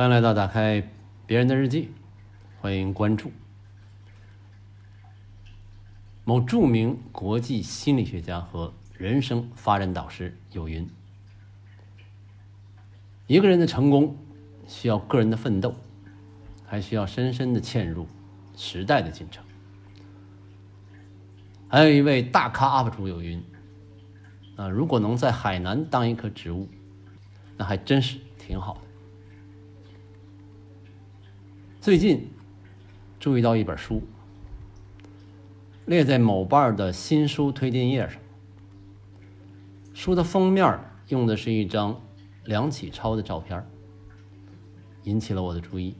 欢迎来到打开别人的日记，欢迎关注。某著名国际心理学家和人生发展导师有云：一个人的成功需要个人的奋斗，还需要深深的嵌入时代的进程。还有一位大咖 UP 主有云：啊，如果能在海南当一棵植物，那还真是挺好的。最近注意到一本书，列在某瓣的新书推荐页上。书的封面用的是一张梁启超的照片，引起了我的注意。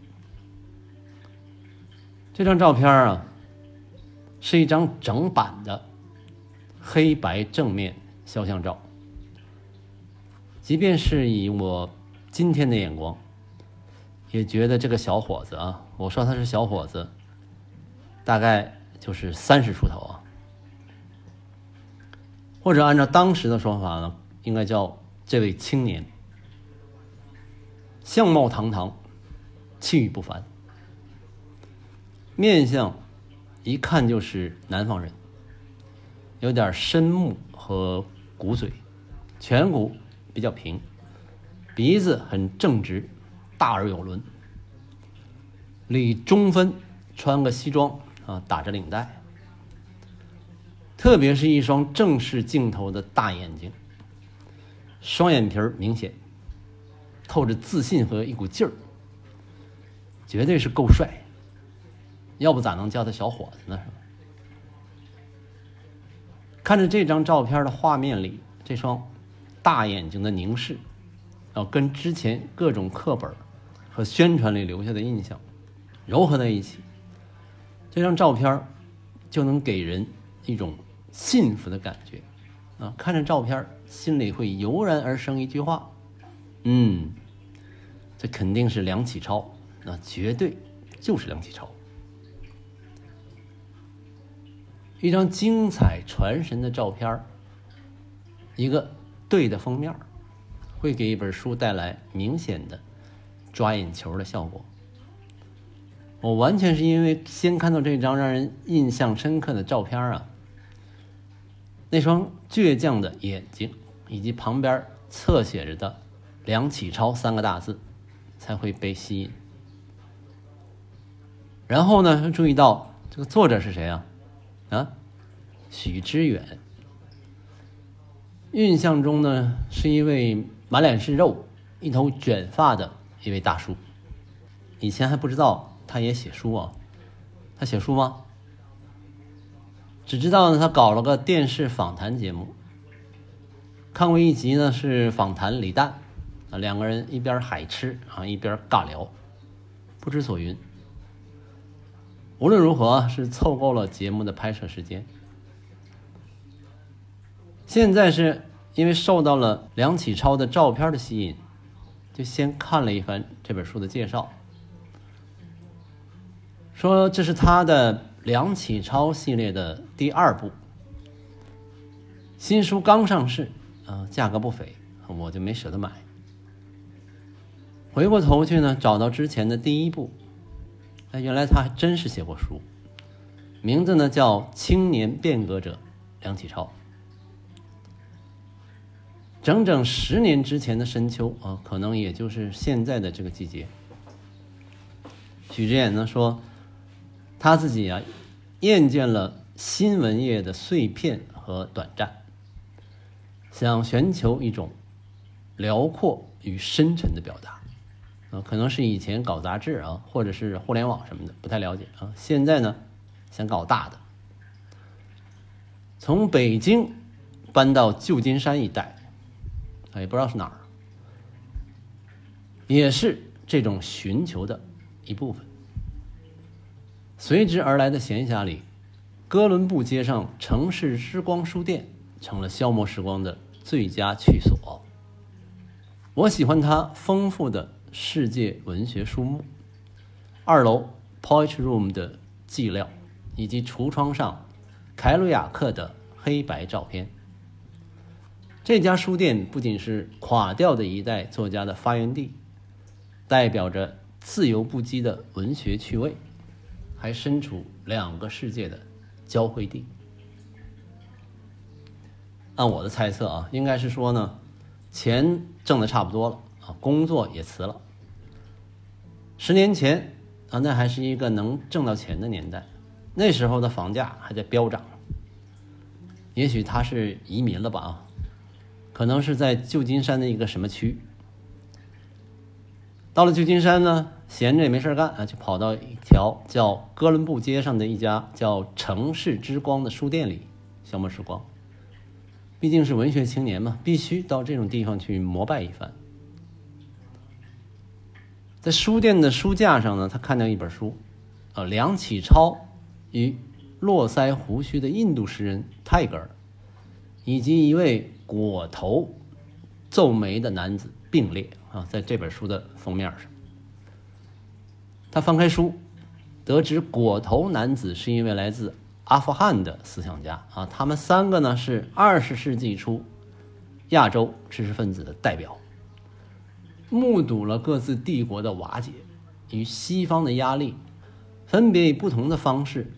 这张照片啊，是一张整版的黑白正面肖像照。即便是以我今天的眼光。也觉得这个小伙子啊，我说他是小伙子，大概就是三十出头啊，或者按照当时的说法呢，应该叫这位青年，相貌堂堂，气宇不凡，面相一看就是南方人，有点深目和骨嘴，颧骨比较平，鼻子很正直。大而有轮，理中分，穿个西装啊，打着领带，特别是一双正视镜头的大眼睛，双眼皮儿明显，透着自信和一股劲儿，绝对是够帅，要不咋能叫他小伙子呢？看着这张照片的画面里，这双大眼睛的凝视，啊，跟之前各种课本。和宣传里留下的印象糅合在一起，这张照片就能给人一种幸福的感觉啊！看着照片，心里会油然而生一句话：嗯，这肯定是梁启超，那绝对就是梁启超。一张精彩传神的照片一个对的封面会给一本书带来明显的。抓眼球的效果，我完全是因为先看到这张让人印象深刻的照片啊，那双倔强的眼睛以及旁边侧写着的“梁启超”三个大字，才会被吸引。然后呢，注意到这个作者是谁啊？啊，许知远。印象中呢，是一位满脸是肉、一头卷发的。一位大叔，以前还不知道他也写书啊，他写书吗？只知道呢，他搞了个电视访谈节目，看过一集呢，是访谈李诞啊，两个人一边海吃啊，一边尬聊，不知所云。无论如何是凑够了节目的拍摄时间。现在是因为受到了梁启超的照片的吸引。就先看了一番这本书的介绍，说这是他的梁启超系列的第二部，新书刚上市，啊，价格不菲，我就没舍得买。回过头去呢，找到之前的第一部，哎，原来他还真是写过书，名字呢叫《青年变革者梁启超》。整整十年之前的深秋啊，可能也就是现在的这个季节。许知远呢说，他自己啊，厌倦了新闻业的碎片和短暂，想寻求一种辽阔与深沉的表达啊，可能是以前搞杂志啊，或者是互联网什么的，不太了解啊。现在呢，想搞大的，从北京搬到旧金山一带。也不知道是哪儿，也是这种寻求的一部分。随之而来的闲暇里，哥伦布街上城市之光书店成了消磨时光的最佳去所。我喜欢它丰富的世界文学书目，二楼 Poetry Room 的寂寥，以及橱窗上凯鲁亚克的黑白照片。这家书店不仅是垮掉的一代作家的发源地，代表着自由不羁的文学趣味，还身处两个世界的交汇地。按我的猜测啊，应该是说呢，钱挣的差不多了啊，工作也辞了。十年前啊，那还是一个能挣到钱的年代，那时候的房价还在飙涨。也许他是移民了吧啊，可能是在旧金山的一个什么区。到了旧金山呢，闲着也没事干啊，就跑到一条叫哥伦布街上的一家叫“城市之光”的书店里消磨时光。毕竟是文学青年嘛，必须到这种地方去膜拜一番。在书店的书架上呢，他看到一本书，啊，梁启超与络腮胡须的印度诗人泰戈尔，以及一位裹头皱眉的男子并列。啊，在这本书的封面上，他翻开书，得知裹头男子是一位来自阿富汗的思想家啊。他们三个呢是二十世纪初亚洲知识分子的代表，目睹了各自帝国的瓦解与西方的压力，分别以不同的方式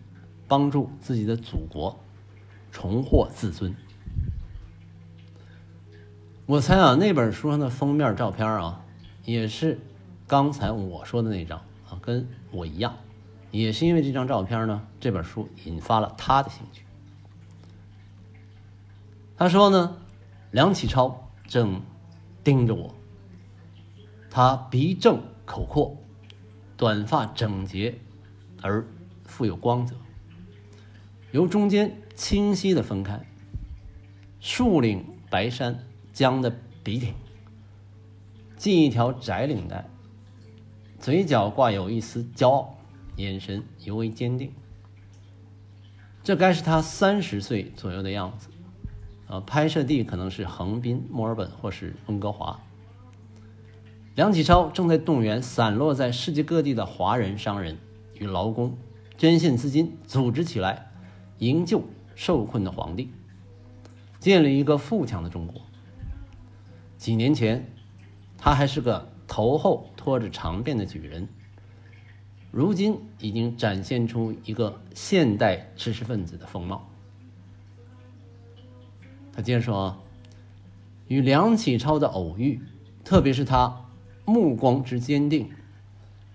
帮助自己的祖国重获自尊。我猜啊，那本书上的封面照片啊，也是刚才我说的那张啊，跟我一样，也是因为这张照片呢，这本书引发了他的兴趣。他说呢，梁启超正盯着我，他鼻正口阔，短发整洁而富有光泽，由中间清晰的分开，竖领白衫。僵的笔挺，系一条窄领带，嘴角挂有一丝骄傲，眼神尤为坚定。这该是他三十岁左右的样子，啊，拍摄地可能是横滨、墨尔本或是温哥华。梁启超正在动员散落在世界各地的华人商人与劳工，捐献资金，组织起来营救受困的皇帝，建立一个富强的中国。几年前，他还是个头后拖着长辫的举人，如今已经展现出一个现代知识分子的风貌。他接着说：“与梁启超的偶遇，特别是他目光之坚定，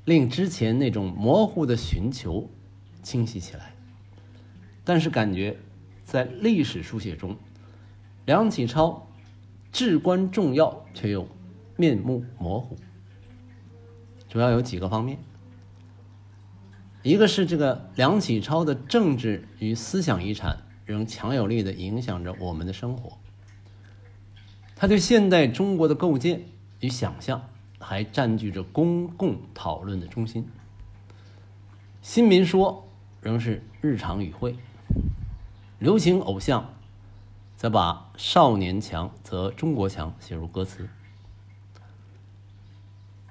令之前那种模糊的寻求清晰起来。但是感觉在历史书写中，梁启超。”至关重要，却又面目模糊。主要有几个方面，一个是这个梁启超的政治与思想遗产仍强有力的影响着我们的生活，他对现代中国的构建与想象还占据着公共讨论的中心。新民说仍是日常语汇，流行偶像。则把“少年强则中国强”写入歌词，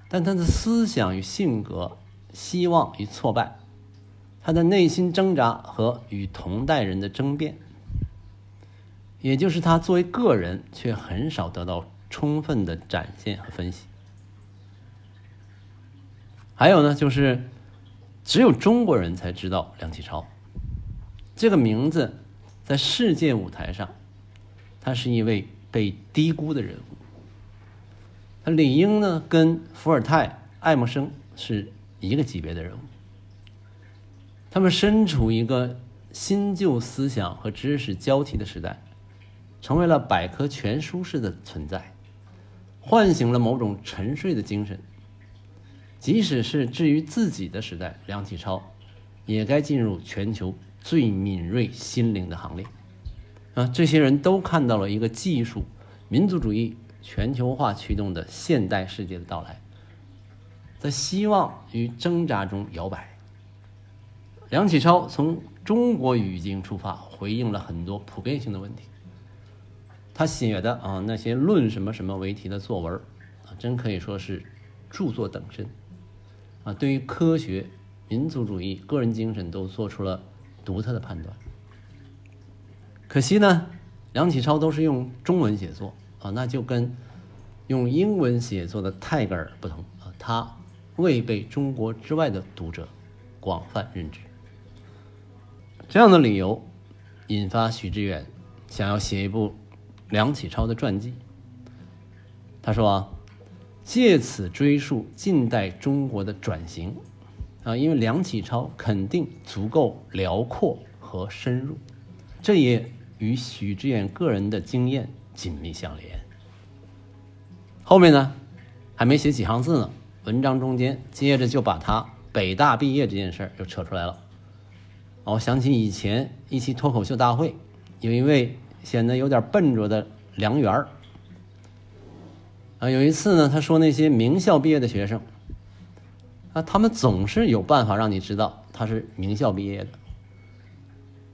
但他的思想与性格、希望与挫败，他的内心挣扎和与同代人的争辩，也就是他作为个人却很少得到充分的展现和分析。还有呢，就是只有中国人才知道梁启超这个名字，在世界舞台上。他是一位被低估的人物，他理应呢跟伏尔泰、爱默生是一个级别的人物。他们身处一个新旧思想和知识交替的时代，成为了百科全书式的存在，唤醒了某种沉睡的精神。即使是置于自己的时代，梁启超也该进入全球最敏锐心灵的行列。啊，这些人都看到了一个技术、民族主义、全球化驱动的现代世界的到来，在希望与挣扎中摇摆。梁启超从中国语境出发，回应了很多普遍性的问题。他写的啊那些论什么什么为题的作文啊，真可以说是著作等身。啊，对于科学、民族主义、个人精神都做出了独特的判断。可惜呢，梁启超都是用中文写作啊，那就跟用英文写作的泰戈尔不同啊，他未被中国之外的读者广泛认知。这样的理由引发许知远想要写一部梁启超的传记。他说啊，借此追溯近代中国的转型啊，因为梁启超肯定足够辽阔和深入，这也与许知远个人的经验紧密相连。后面呢，还没写几行字呢，文章中间接着就把他北大毕业这件事儿又扯出来了。我想起以前一期脱口秀大会，有一位显得有点笨拙的梁园儿啊，有一次呢，他说那些名校毕业的学生啊，他们总是有办法让你知道他是名校毕业的，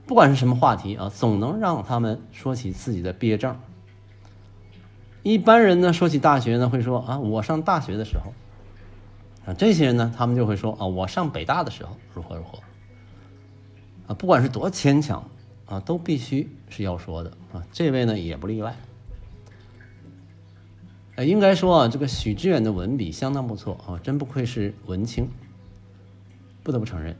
不管是什么话题啊，总能让他们说起自己的毕业证。一般人呢，说起大学呢，会说啊，我上大学的时候，啊，这些人呢，他们就会说啊，我上北大的时候如何如何，啊，不管是多牵强，啊，都必须是要说的啊。这位呢，也不例外。哎，应该说啊，这个许知远的文笔相当不错啊，真不愧是文青，不得不承认。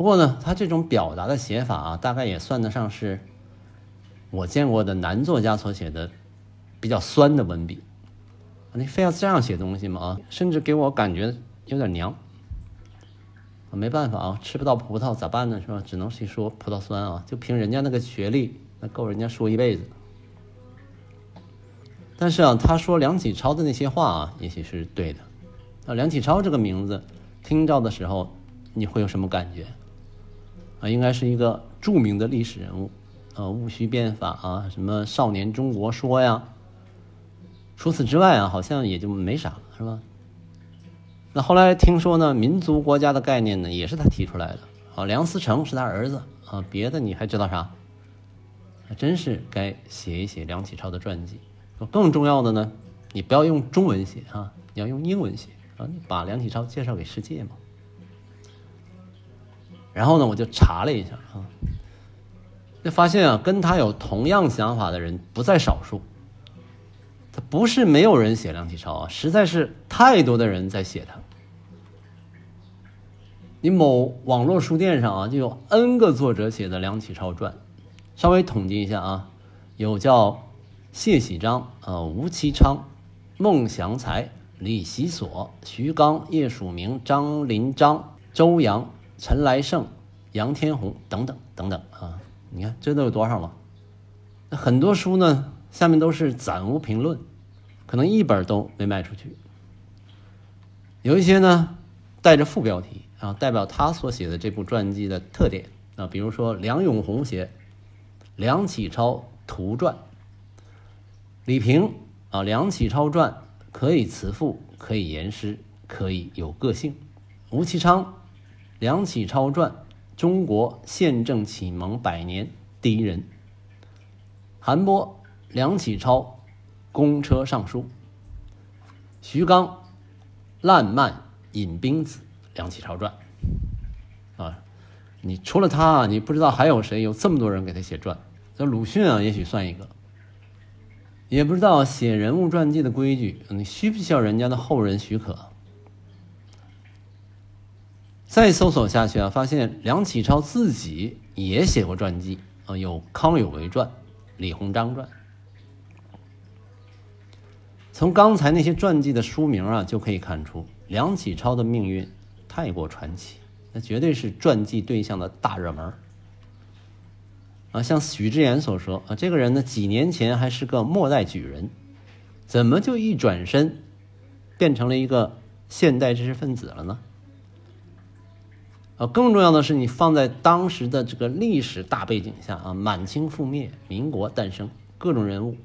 不过呢，他这种表达的写法啊，大概也算得上是我见过的男作家所写的。比较酸的文笔，你非要这样写东西吗？啊，甚至给我感觉有点娘。没办法啊，吃不到葡萄咋办呢？是吧？只能去说葡萄酸啊。就凭人家那个学历，那够人家说一辈子。但是啊，他说梁启超的那些话啊，也许是对的。啊，梁启超这个名字听到的时候，你会有什么感觉？啊，应该是一个著名的历史人物。啊，戊戌变法啊，什么少年中国说呀。除此之外啊，好像也就没啥了，是吧？那后来听说呢，民族国家的概念呢，也是他提出来的。啊，梁思成是他儿子啊，别的你还知道啥？还真是该写一写梁启超的传记。更重要的呢，你不要用中文写啊，你要用英文写啊，你把梁启超介绍给世界嘛。然后呢，我就查了一下啊，就发现啊，跟他有同样想法的人不在少数。他不是没有人写梁启超啊，实在是太多的人在写他。你某网络书店上啊，就有 N 个作者写的梁启超传，稍微统计一下啊，有叫谢喜章、啊吴其昌、孟祥才、李习所、徐刚、叶曙明、张林章、周扬、陈来胜、杨天红等等等等啊，你看这都有多少了？很多书呢？下面都是暂无评论，可能一本都没卖出去。有一些呢带着副标题啊，代表他所写的这部传记的特点啊，比如说梁永红写《梁启超图传》，李平啊《梁启超传》可以辞赋，可以言诗，可以有个性。吴其昌《梁启超传》，中国宪政启蒙百年第一人。韩波。梁启超，公车上书。徐刚，烂漫引兵子，梁启超传。啊，你除了他，你不知道还有谁有这么多人给他写传？那鲁迅啊，也许算一个。也不知道写人物传记的规矩，你需不需要人家的后人许可？再搜索下去啊，发现梁启超自己也写过传记啊，有康有为传、李鸿章传。从刚才那些传记的书名啊，就可以看出梁启超的命运太过传奇，那绝对是传记对象的大热门啊。像许知远所说啊，这个人呢，几年前还是个末代举人，怎么就一转身变成了一个现代知识分子了呢？啊，更重要的是，你放在当时的这个历史大背景下啊，满清覆灭，民国诞生，各种人物，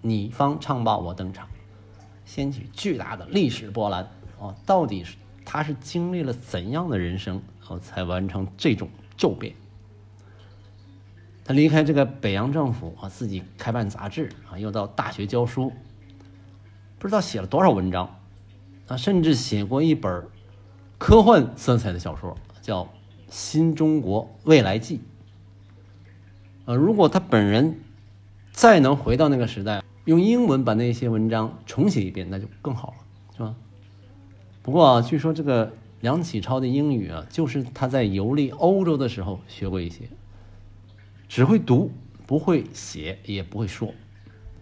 你方唱罢我登场。掀起巨大的历史波澜啊！到底是他是经历了怎样的人生，后才完成这种骤变？他离开这个北洋政府啊，自己开办杂志啊，又到大学教书，不知道写了多少文章啊，甚至写过一本科幻色彩的小说，叫《新中国未来记》。呃，如果他本人再能回到那个时代，用英文把那些文章重写一遍，那就更好了，是吧？不过啊，据说这个梁启超的英语啊，就是他在游历欧洲的时候学过一些，只会读，不会写，也不会说。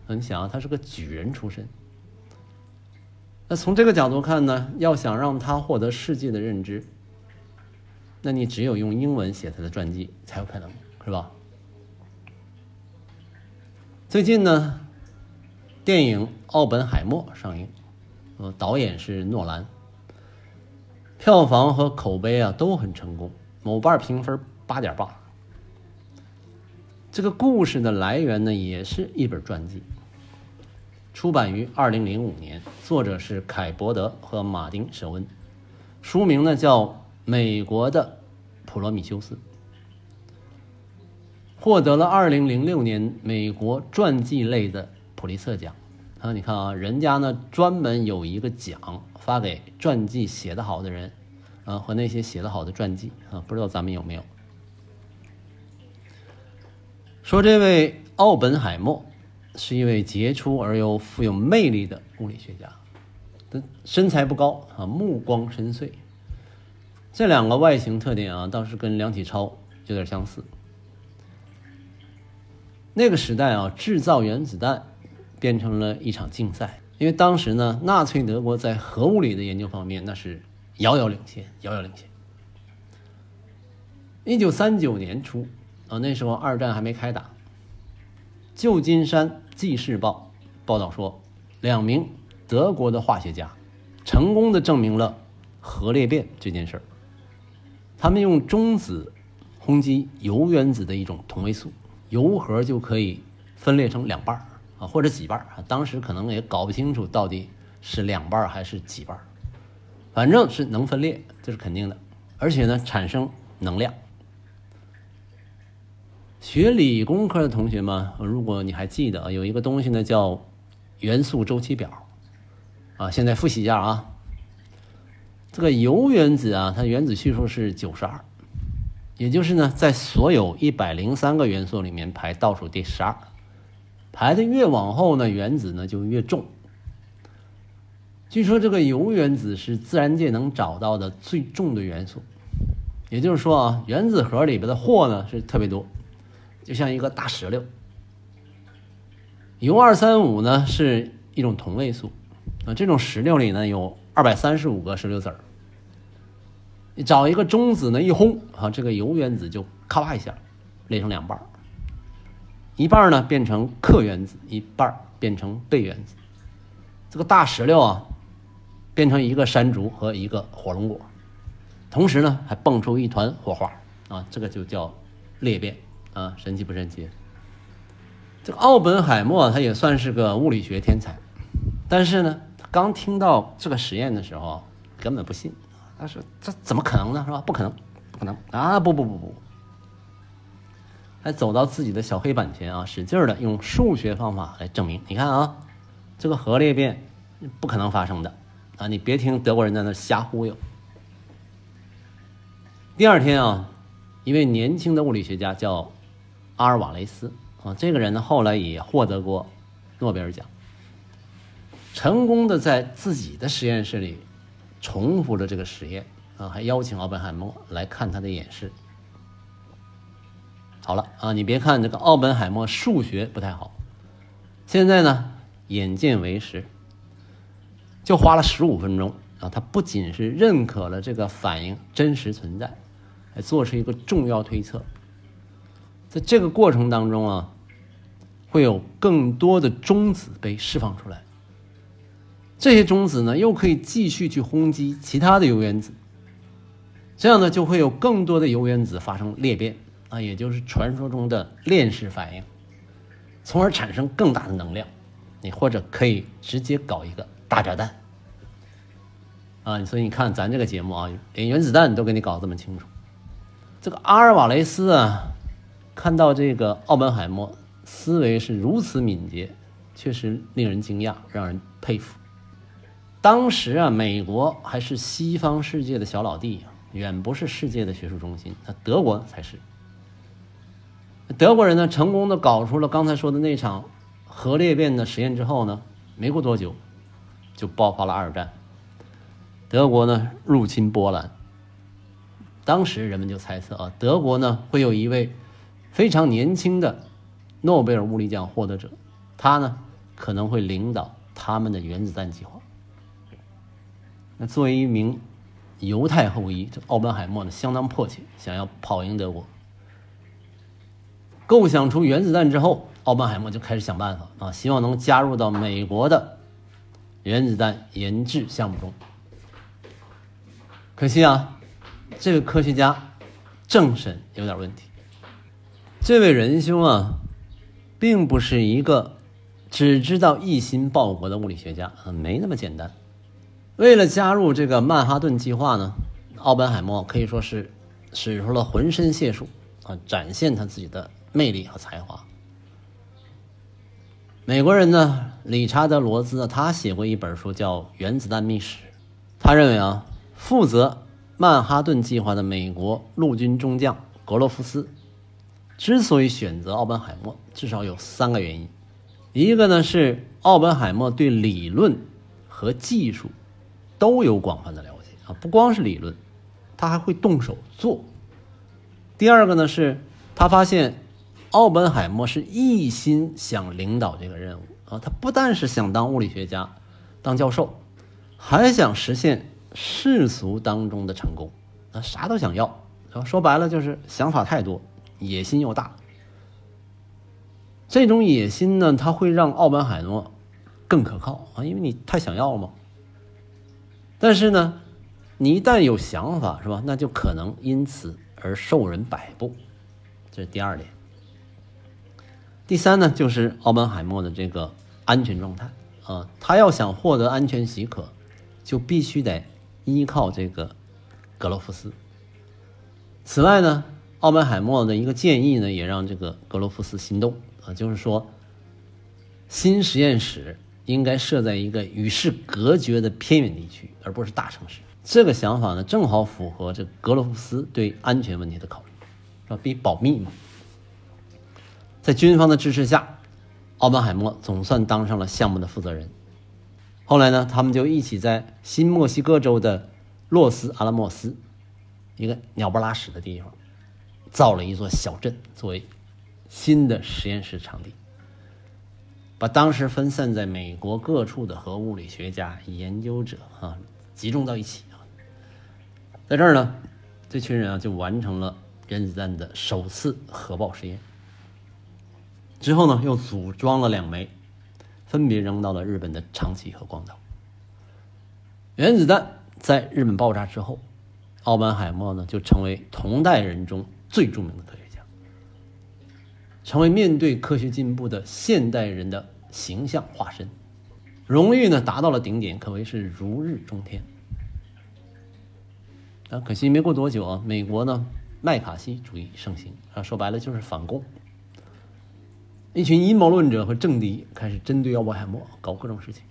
你想啊，他是个举人出身。那从这个角度看呢，要想让他获得世界的认知，那你只有用英文写他的传记才有可能，是吧？最近呢，电影《奥本海默》上映，呃，导演是诺兰，票房和口碑啊都很成功，某瓣评分八点八。这个故事的来源呢，也是一本传记。出版于二零零五年，作者是凯伯德和马丁·舍温，书名呢叫《美国的普罗米修斯》，获得了二零零六年美国传记类的普利策奖。啊，你看啊，人家呢专门有一个奖发给传记写得好的人，啊和那些写得好的传记啊，不知道咱们有没有？说这位奥本海默。是一位杰出而又富有魅力的物理学家，他身材不高啊，目光深邃。这两个外形特点啊，倒是跟梁启超有点相似。那个时代啊，制造原子弹变成了一场竞赛，因为当时呢，纳粹德国在核物理的研究方面那是遥遥领先，遥遥领先。一九三九年初啊，那时候二战还没开打。旧金山纪事报报道说，两名德国的化学家成功的证明了核裂变这件事儿。他们用中子轰击铀原子的一种同位素，铀核就可以分裂成两半啊，或者几半。当时可能也搞不清楚到底是两半还是几半，反正是能分裂，这是肯定的。而且呢，产生能量。学理工科的同学们，如果你还记得有一个东西呢，叫元素周期表啊。现在复习一下啊，这个铀原子啊，它原子序数是九十二，也就是呢，在所有一百零三个元素里面排倒数第十二，排的越往后呢，原子呢就越重。据说这个铀原子是自然界能找到的最重的元素，也就是说啊，原子核里边的货呢是特别多。就像一个大石榴，铀二三五呢是一种同位素，啊，这种石榴里呢有二百三十五个石榴籽儿。你找一个中子呢一轰，啊，这个铀原子就咔吧一下裂成两半，一半呢变成氪原子，一半变成钡原子。这个大石榴啊，变成一个山竹和一个火龙果，同时呢还蹦出一团火花，啊，这个就叫裂变。啊，神奇不神奇？这个奥本海默他也算是个物理学天才，但是呢，刚听到这个实验的时候，根本不信。他说：“这怎么可能呢？是吧？不可能，不可能啊！不不不不，还走到自己的小黑板前啊，使劲的用数学方法来证明。你看啊，这个核裂变不可能发生的啊！你别听德国人在那瞎忽悠。第二天啊，一位年轻的物理学家叫。阿尔瓦雷斯啊，这个人呢，后来也获得过诺贝尔奖，成功的在自己的实验室里重复了这个实验啊，还邀请奥本海默来看他的演示。好了啊，你别看这个奥本海默数学不太好，现在呢眼见为实，就花了十五分钟啊，他不仅是认可了这个反应真实存在，还做出一个重要推测。在这个过程当中啊，会有更多的中子被释放出来，这些中子呢又可以继续去轰击其他的铀原子，这样呢就会有更多的铀原子发生裂变啊，也就是传说中的链式反应，从而产生更大的能量，你或者可以直接搞一个大炸弹啊，所以你看咱这个节目啊，连原子弹都给你搞这么清楚，这个阿尔瓦雷斯啊。看到这个奥本海默思维是如此敏捷，确实令人惊讶，让人佩服。当时啊，美国还是西方世界的小老弟，远不是世界的学术中心，那德国才是。德国人呢，成功的搞出了刚才说的那场核裂变的实验之后呢，没过多久就爆发了二战。德国呢入侵波兰，当时人们就猜测啊，德国呢会有一位非常年轻的诺贝尔物理奖获得者，他呢可能会领导他们的原子弹计划。那作为一名犹太后裔，这奥本海默呢相当迫切，想要跑赢德国。构想出原子弹之后，奥本海默就开始想办法啊，希望能加入到美国的原子弹研制项目中。可惜啊，这个科学家政审有点问题。这位仁兄啊，并不是一个只知道一心报国的物理学家啊，没那么简单。为了加入这个曼哈顿计划呢，奥本海默可以说是使出了浑身解数啊，展现他自己的魅力和才华。美国人呢，理查德·罗兹他写过一本书叫《原子弹秘史》，他认为啊，负责曼哈顿计划的美国陆军中将格罗夫斯之所以选择奥本海默，至少有三个原因。一个呢是奥本海默对理论和技术。都有广泛的了解啊，不光是理论，他还会动手做。第二个呢，是他发现奥本海默是一心想领导这个任务啊，他不但是想当物理学家、当教授，还想实现世俗当中的成功啊，啥都想要。说白了就是想法太多，野心又大。这种野心呢，他会让奥本海默更可靠啊，因为你太想要了嘛。但是呢，你一旦有想法，是吧？那就可能因此而受人摆布，这是第二点。第三呢，就是奥本海默的这个安全状态啊，他要想获得安全许可，就必须得依靠这个格罗夫斯。此外呢，奥本海默的一个建议呢，也让这个格罗夫斯心动啊，就是说，新实验室。应该设在一个与世隔绝的偏远地区，而不是大城市。这个想法呢，正好符合这格罗夫斯对安全问题的考虑，是吧？比保密嘛。在军方的支持下，奥本海默总算当上了项目的负责人。后来呢，他们就一起在新墨西哥州的洛斯阿拉莫斯，一个鸟不拉屎的地方，造了一座小镇作为新的实验室场地。把当时分散在美国各处的核物理学家、研究者啊集中到一起啊，在这儿呢，这群人啊就完成了原子弹的首次核爆实验。之后呢，又组装了两枚，分别扔到了日本的长崎和广岛。原子弹在日本爆炸之后，奥本海默呢就成为同代人中最著名的科学。成为面对科学进步的现代人的形象化身，荣誉呢达到了顶点，可谓是如日中天。但可惜没过多久啊，美国呢麦卡锡主义盛行啊，说白了就是反共。一群阴谋论者和政敌开始针对奥本海默搞各种事情，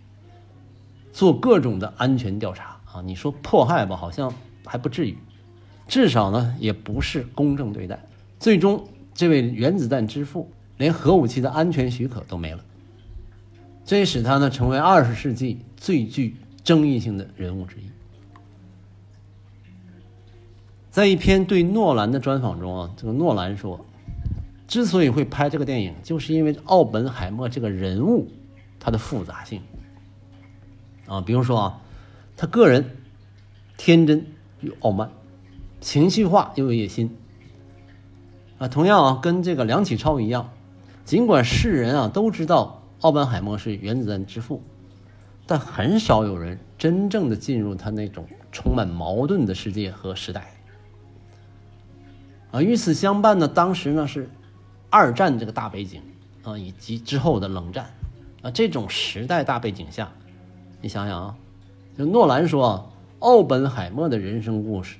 做各种的安全调查啊。你说迫害吧，好像还不至于，至少呢也不是公正对待。最终。这位原子弹之父连核武器的安全许可都没了，这也使他呢成为二十世纪最具争议性的人物之一。在一篇对诺兰的专访中啊，这个诺兰说，之所以会拍这个电影，就是因为奥本海默这个人物他的复杂性啊，比如说啊，他个人天真又傲慢，情绪化又有野心。啊，同样啊，跟这个梁启超一样，尽管世人啊都知道奥本海默是原子弹之父，但很少有人真正的进入他那种充满矛盾的世界和时代。啊，与此相伴呢，当时呢是二战这个大背景啊，以及之后的冷战啊，这种时代大背景下，你想想啊，就诺兰说啊，奥本海默的人生故事。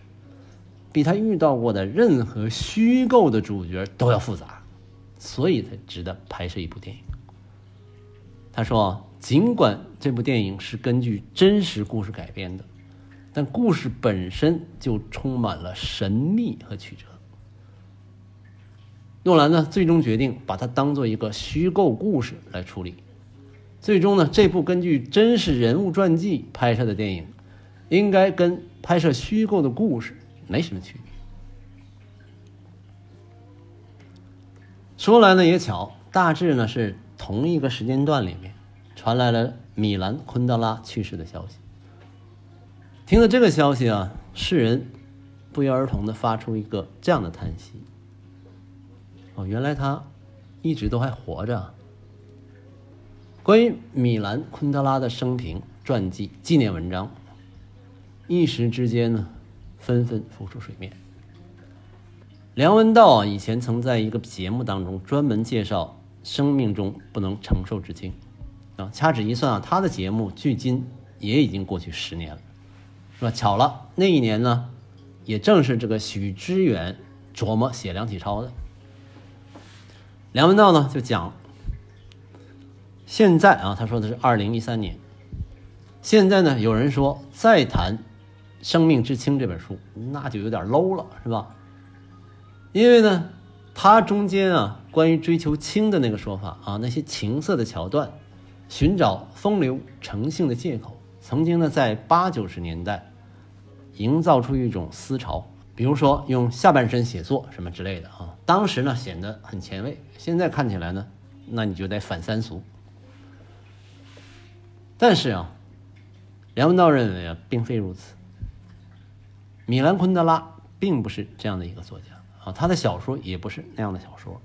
比他遇到过的任何虚构的主角都要复杂，所以才值得拍摄一部电影。他说：“尽管这部电影是根据真实故事改编的，但故事本身就充满了神秘和曲折。诺兰呢，最终决定把它当做一个虚构故事来处理。最终呢，这部根据真实人物传记拍摄的电影，应该跟拍摄虚构的故事没什么区别。说来呢也巧，大致呢是同一个时间段里面，传来了米兰昆德拉去世的消息。听了这个消息啊，世人不约而同的发出一个这样的叹息：哦，原来他一直都还活着。关于米兰昆德拉的生平、传记、纪念文章，一时之间呢，纷纷浮出水面。梁文道啊，以前曾在一个节目当中专门介绍生命中不能承受之轻，啊，掐指一算啊，他的节目距今也已经过去十年了，是吧？巧了，那一年呢，也正是这个许知远琢磨写梁启超的。梁文道呢就讲，现在啊，他说的是二零一三年，现在呢有人说再谈《生命之轻》这本书，那就有点 low 了，是吧？因为呢，它中间啊，关于追求轻的那个说法啊，那些情色的桥段，寻找风流成性的借口，曾经呢，在八九十年代，营造出一种思潮，比如说用下半身写作什么之类的啊，当时呢显得很前卫，现在看起来呢，那你就得反三俗。但是啊，梁文道认为啊，并非如此。米兰昆德拉并不是这样的一个作家。啊，他的小说也不是那样的小说。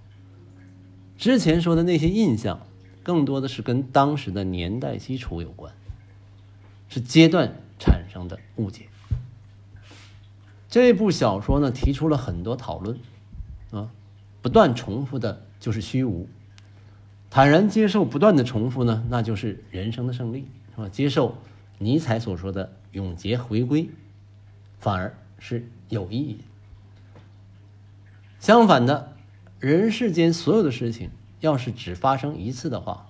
之前说的那些印象，更多的是跟当时的年代基础有关，是阶段产生的误解。这部小说呢，提出了很多讨论，啊，不断重复的就是虚无，坦然接受不断的重复呢，那就是人生的胜利，是吧？接受尼采所说的永劫回归，反而是有意义。相反的，人世间所有的事情，要是只发生一次的话，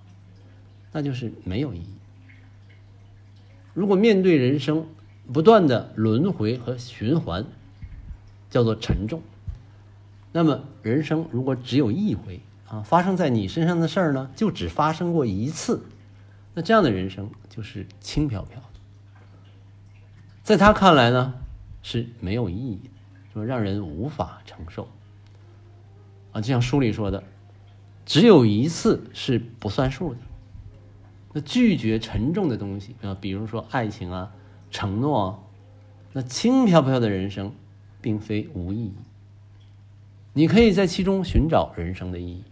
那就是没有意义。如果面对人生不断的轮回和循环，叫做沉重，那么人生如果只有一回啊，发生在你身上的事儿呢，就只发生过一次，那这样的人生就是轻飘飘的。在他看来呢，是没有意义的，说让人无法承受。啊，就像书里说的，只有一次是不算数的。那拒绝沉重的东西啊，比如说爱情啊、承诺啊，那轻飘飘的人生，并非无意义。你可以在其中寻找人生的意义。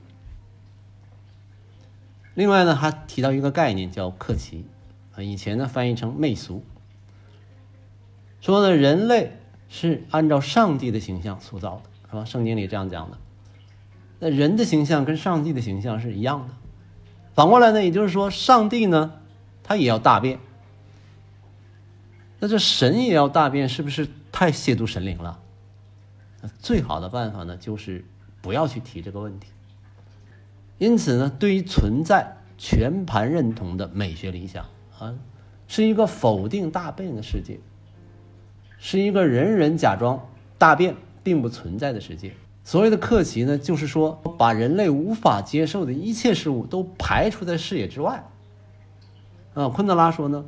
另外呢，还提到一个概念叫克奇，啊，以前呢翻译成媚俗，说呢人类是按照上帝的形象塑造的，是吧？圣经里这样讲的。那人的形象跟上帝的形象是一样的，反过来呢，也就是说，上帝呢，他也要大便。那这神也要大便，是不是太亵渎神灵了？最好的办法呢，就是不要去提这个问题。因此呢，对于存在全盘认同的美学理想啊，是一个否定大便的世界，是一个人人假装大便并不存在的世界。所谓的克奇呢，就是说把人类无法接受的一切事物都排除在视野之外。啊，昆德拉说呢，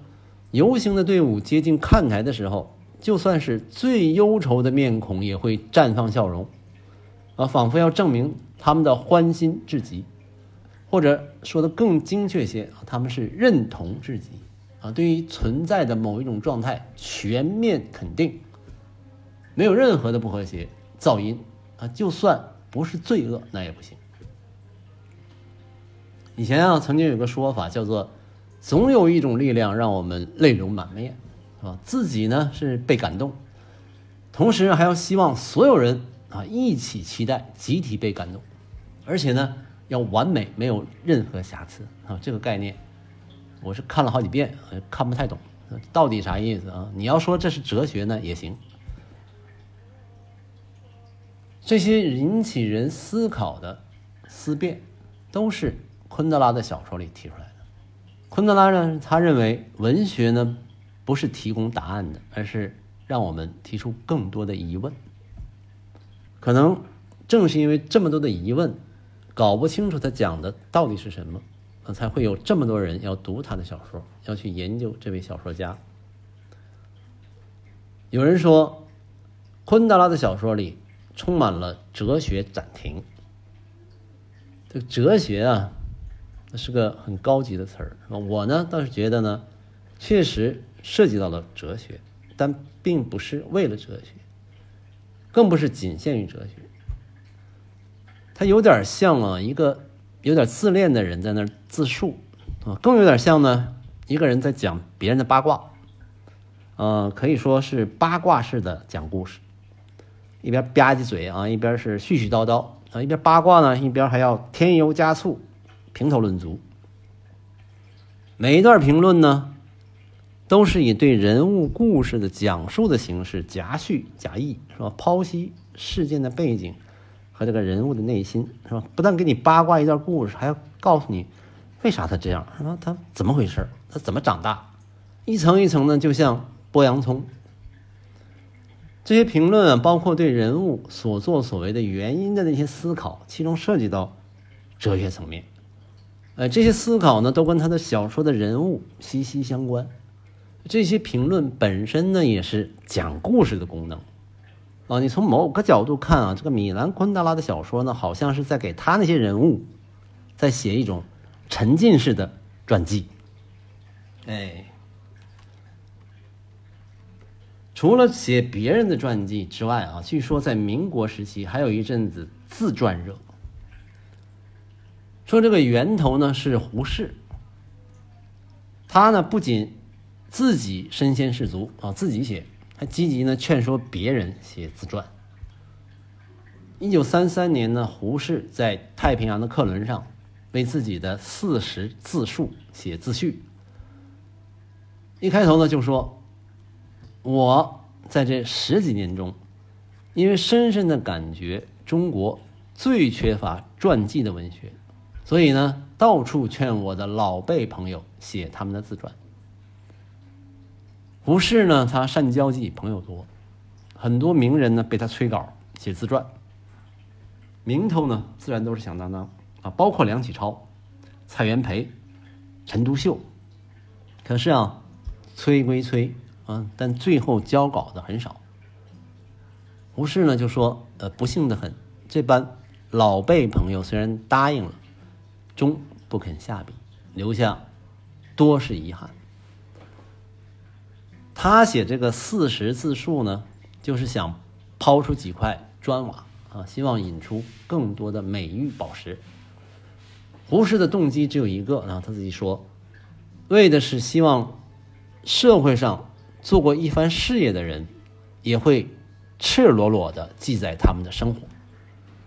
游行的队伍接近看台的时候，就算是最忧愁的面孔也会绽放笑容，啊，仿佛要证明他们的欢欣至极，或者说的更精确些，他们是认同至极，啊，对于存在的某一种状态全面肯定，没有任何的不和谐噪音。啊，就算不是罪恶，那也不行。以前啊，曾经有个说法叫做“总有一种力量让我们泪流满面”，啊，自己呢是被感动，同时还要希望所有人啊一起期待，集体被感动，而且呢要完美，没有任何瑕疵啊。这个概念，我是看了好几遍，看不太懂，到底啥意思啊？你要说这是哲学呢，也行。这些引起人思考的思辨，都是昆德拉的小说里提出来的。昆德拉呢，他认为文学呢，不是提供答案的，而是让我们提出更多的疑问。可能正是因为这么多的疑问，搞不清楚他讲的到底是什么，才会有这么多人要读他的小说，要去研究这位小说家。有人说，昆德拉的小说里充满了哲学暂停。这个哲学啊，那是个很高级的词儿。我呢倒是觉得呢，确实涉及到了哲学，但并不是为了哲学，更不是仅限于哲学。它有点像啊，一个有点自恋的人在那儿自述啊，更有点像呢，一个人在讲别人的八卦。呃，可以说是八卦式的讲故事，一边吧唧嘴啊，一边是絮絮叨叨啊，一边八卦呢，一边还要添油加醋，评头论足。每一段评论呢，都是以对人物故事的讲述的形式夹叙夹议，是吧？剖析事件的背景和这个人物的内心，是吧？不但给你八卦一段故事，还要告诉你为啥他这样，是吧？他怎么回事？他怎么长大？一层一层的，就像。剥洋葱，这些评论啊，包括对人物所作所为的原因的那些思考，其中涉及到哲学层面。呃，这些思考呢，都跟他的小说的人物息息相关。这些评论本身呢，也是讲故事的功能。啊，你从某个角度看啊，这个米兰昆德拉的小说呢，好像是在给他那些人物在写一种沉浸式的传记。哎。除了写别人的传记之外啊，据说在民国时期还有一阵子自传热。说这个源头呢是胡适，他呢不仅自己身先士卒啊自己写，还积极呢劝说别人写自传。一九三三年呢，胡适在太平洋的客轮上为自己的四十自述写自序，一开头呢就说。我在这十几年中，因为深深的感觉中国最缺乏传记的文学，所以呢，到处劝我的老辈朋友写他们的自传。胡适呢，他善交际，朋友多，很多名人呢被他催稿写自传，名头呢自然都是响当当啊，包括梁启超、蔡元培、陈独秀。可是啊，催归催。啊，但最后交稿的很少。胡适呢就说：“呃，不幸的很，这般老辈朋友虽然答应了，终不肯下笔，留下多是遗憾。”他写这个四十自述呢，就是想抛出几块砖瓦啊，希望引出更多的美玉宝石。胡适的动机只有一个啊，他自己说，为的是希望社会上。做过一番事业的人，也会赤裸裸的记载他们的生活，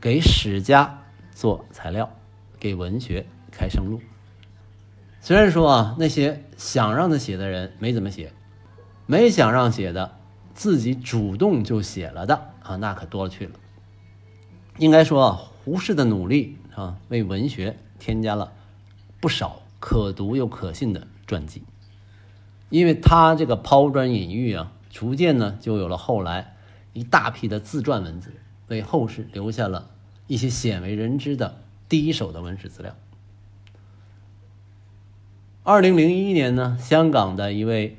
给史家做材料，给文学开生路。虽然说啊，那些想让他写的人没怎么写，没想让写的，自己主动就写了的啊，那可多了去了。应该说啊，胡适的努力啊，为文学添加了不少可读又可信的传记。因为他这个抛砖引玉啊，逐渐呢就有了后来一大批的自传文字，为后世留下了一些鲜为人知的第一手的文史资料。二零零一年呢，香港的一位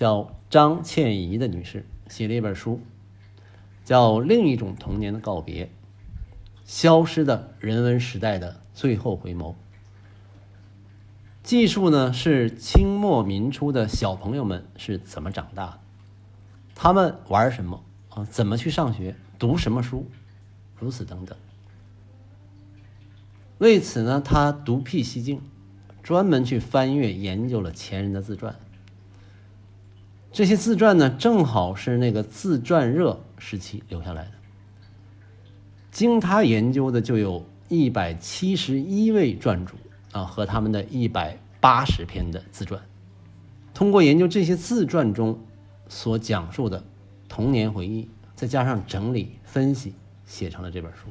叫张倩怡的女士写了一本书，叫《另一种童年的告别》，消失的人文时代的最后回眸。记述呢是清末民初的小朋友们是怎么长大的，他们玩什么啊？怎么去上学？读什么书？如此等等。为此呢，他独辟蹊径，专门去翻阅研究了前人的自传。这些自传呢，正好是那个自传热时期留下来的。经他研究的，就有一百七十一位传主。啊，和他们的一百八十篇的自传，通过研究这些自传中所讲述的童年回忆，再加上整理分析，写成了这本书。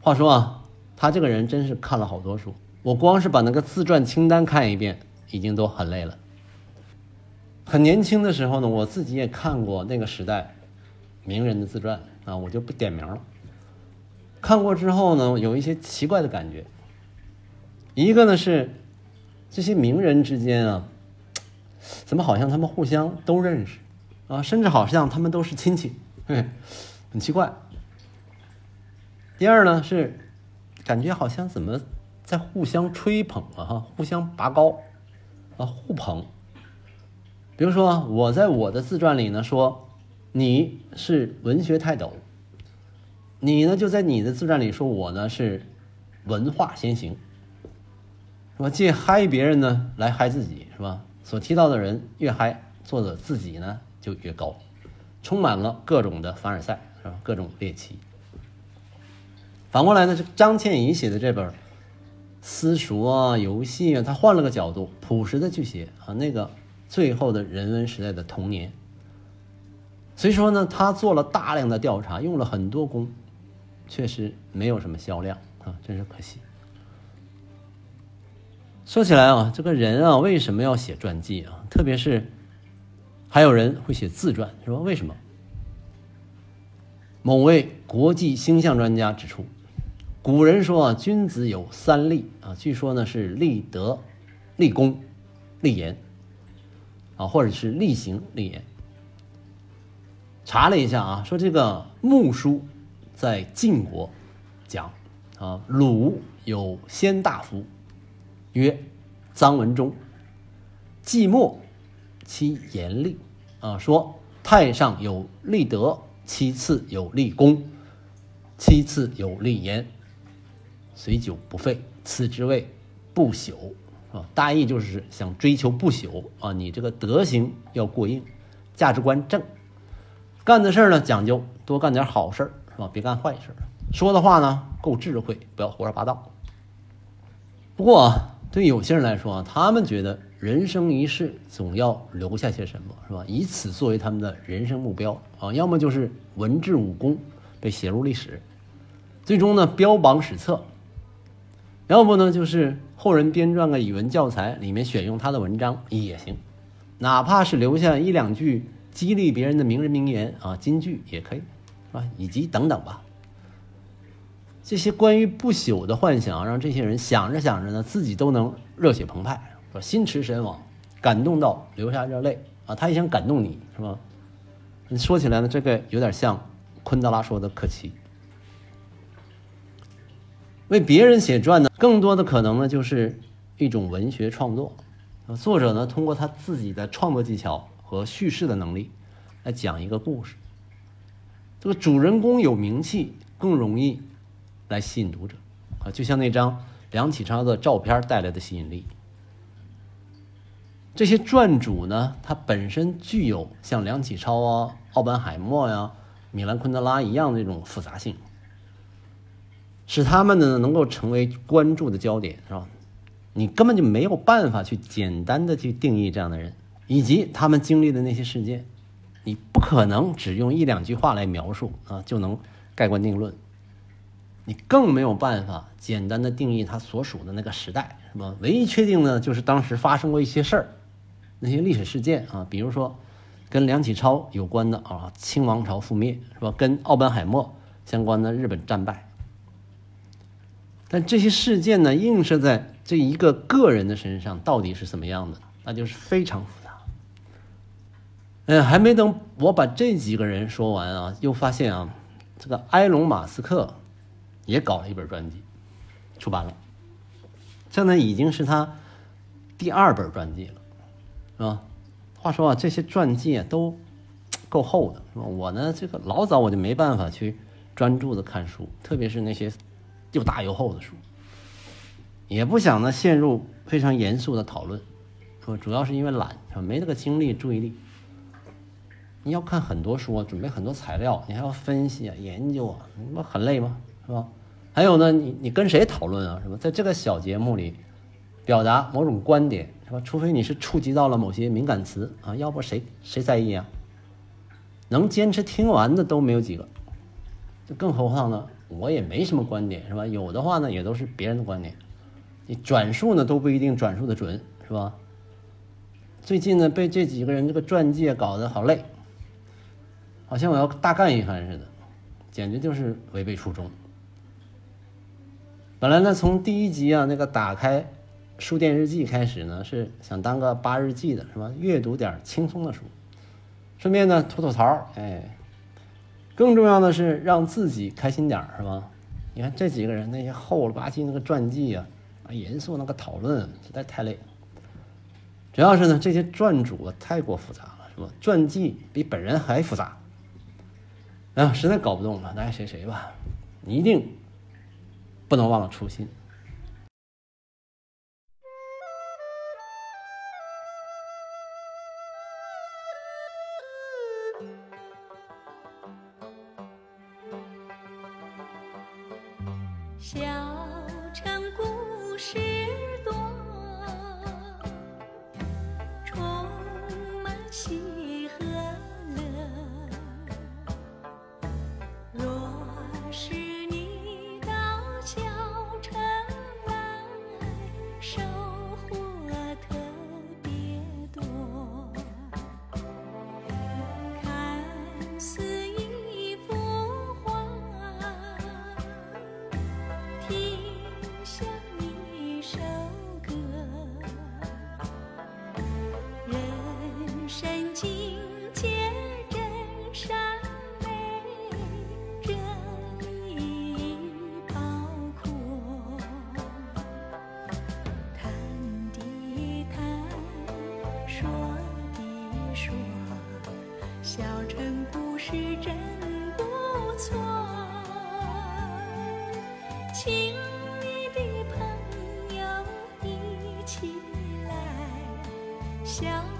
话说啊，他这个人真是看了好多书，我光是把那个自传清单看一遍，已经都很累了。很年轻的时候呢，我自己也看过那个时代名人的自传啊，我就不点名了。看过之后呢，有一些奇怪的感觉。一个呢是这些名人之间啊，怎么好像他们互相都认识啊，甚至好像他们都是亲戚，很奇怪。第二呢是感觉好像怎么在互相吹捧啊，哈，互相拔高啊，互捧。比如说我在我的自传里呢说你是文学泰斗，你呢就在你的自传里说我呢是文化先行。是吧？借嗨别人呢，来嗨自己，是吧？所提到的人越嗨，作者自己呢就越高，充满了各种的凡尔赛，是吧？各种猎奇。反过来呢，是张倩怡写的这本私塾啊、游戏啊，他换了个角度，朴实的去写啊，那个最后的人文时代的童年。所以说呢，他做了大量的调查，用了很多功，确实没有什么销量啊，真是可惜。说起来啊，这个人啊，为什么要写传记啊？特别是还有人会写自传，是吧？为什么？某位国际星象专家指出，古人说啊，君子有三立啊，据说呢是立德、立功、立言啊，或者是立行、立言。查了一下啊，说这个穆书在晋国讲啊，鲁有先大夫。曰：臧文中，季末，其严厉啊。说太上有立德，其次有立功，其次有立言，虽久不废，此之谓不朽啊。大意就是想追求不朽啊。你这个德行要过硬，价值观正，干的事儿呢讲究多干点好事儿是吧？别干坏事儿。说的话呢够智慧，不要胡说八道。不过。对有些人来说，他们觉得人生一世总要留下些什么，是吧？以此作为他们的人生目标啊，要么就是文治武功被写入历史，最终呢标榜史册；要不呢就是后人编撰个语文教材，里面选用他的文章也行，哪怕是留下一两句激励别人的名人名言啊、金句也可以，是吧？以及等等吧。这些关于不朽的幻想，让这些人想着想着呢，自己都能热血澎湃，说心驰神往，感动到流下热泪啊！他也想感动你，是吧？说起来呢，这个有点像昆德拉说的可奇。为别人写传呢，更多的可能呢，就是一种文学创作。作者呢，通过他自己的创作技巧和叙事的能力，来讲一个故事。这个主人公有名气，更容易。来吸引读者，啊，就像那张梁启超的照片带来的吸引力。这些传主呢，它本身具有像梁启超啊、奥本海默呀、米兰昆德拉一样的这种复杂性，使他们呢能够成为关注的焦点，是吧？你根本就没有办法去简单的去定义这样的人，以及他们经历的那些事件，你不可能只用一两句话来描述啊就能盖棺定论。你更没有办法简单的定义他所属的那个时代，是吧？唯一确定的就是当时发生过一些事儿，那些历史事件啊，比如说跟梁启超有关的啊，清王朝覆灭，是吧？跟奥本海默相关的日本战败。但这些事件呢，映射在这一个个人的身上，到底是什么样的？那就是非常复杂。嗯，还没等我把这几个人说完啊，又发现啊，这个埃隆·马斯克。也搞了一本传记，出版了。这呢已经是他第二本传记了，是吧？话说啊，这些传记啊都够厚的，是吧？我呢，这个老早我就没办法去专注的看书，特别是那些又大又厚的书，也不想呢陷入非常严肃的讨论，说主要是因为懒，说？没那个精力、注意力。你要看很多书，准备很多材料，你还要分析啊、研究啊，你不很累吗？是吧？还有呢，你你跟谁讨论啊？是吧？在这个小节目里，表达某种观点，是吧？除非你是触及到了某些敏感词啊，要不谁谁在意啊？能坚持听完的都没有几个，就更何况呢？我也没什么观点，是吧？有的话呢，也都是别人的观点，你转述呢都不一定转述的准，是吧？最近呢，被这几个人这个传记搞得好累，好像我要大干一番似的。简直就是违背初衷，本来呢，从第一集啊那个打开书店日记开始呢，是想当个八日记的，是吧？阅读点轻松的书，顺便呢吐吐槽，哎，更重要的是让自己开心点儿是吧？你看这几个人那些厚了吧唧那个传记啊，啊，严肃那个讨论，实在太累。主要是呢，这些传主太过复杂了，是吧？传记比本人还复杂，啊，实在搞不懂了，爱谁谁吧。你一定不能忘了初心。小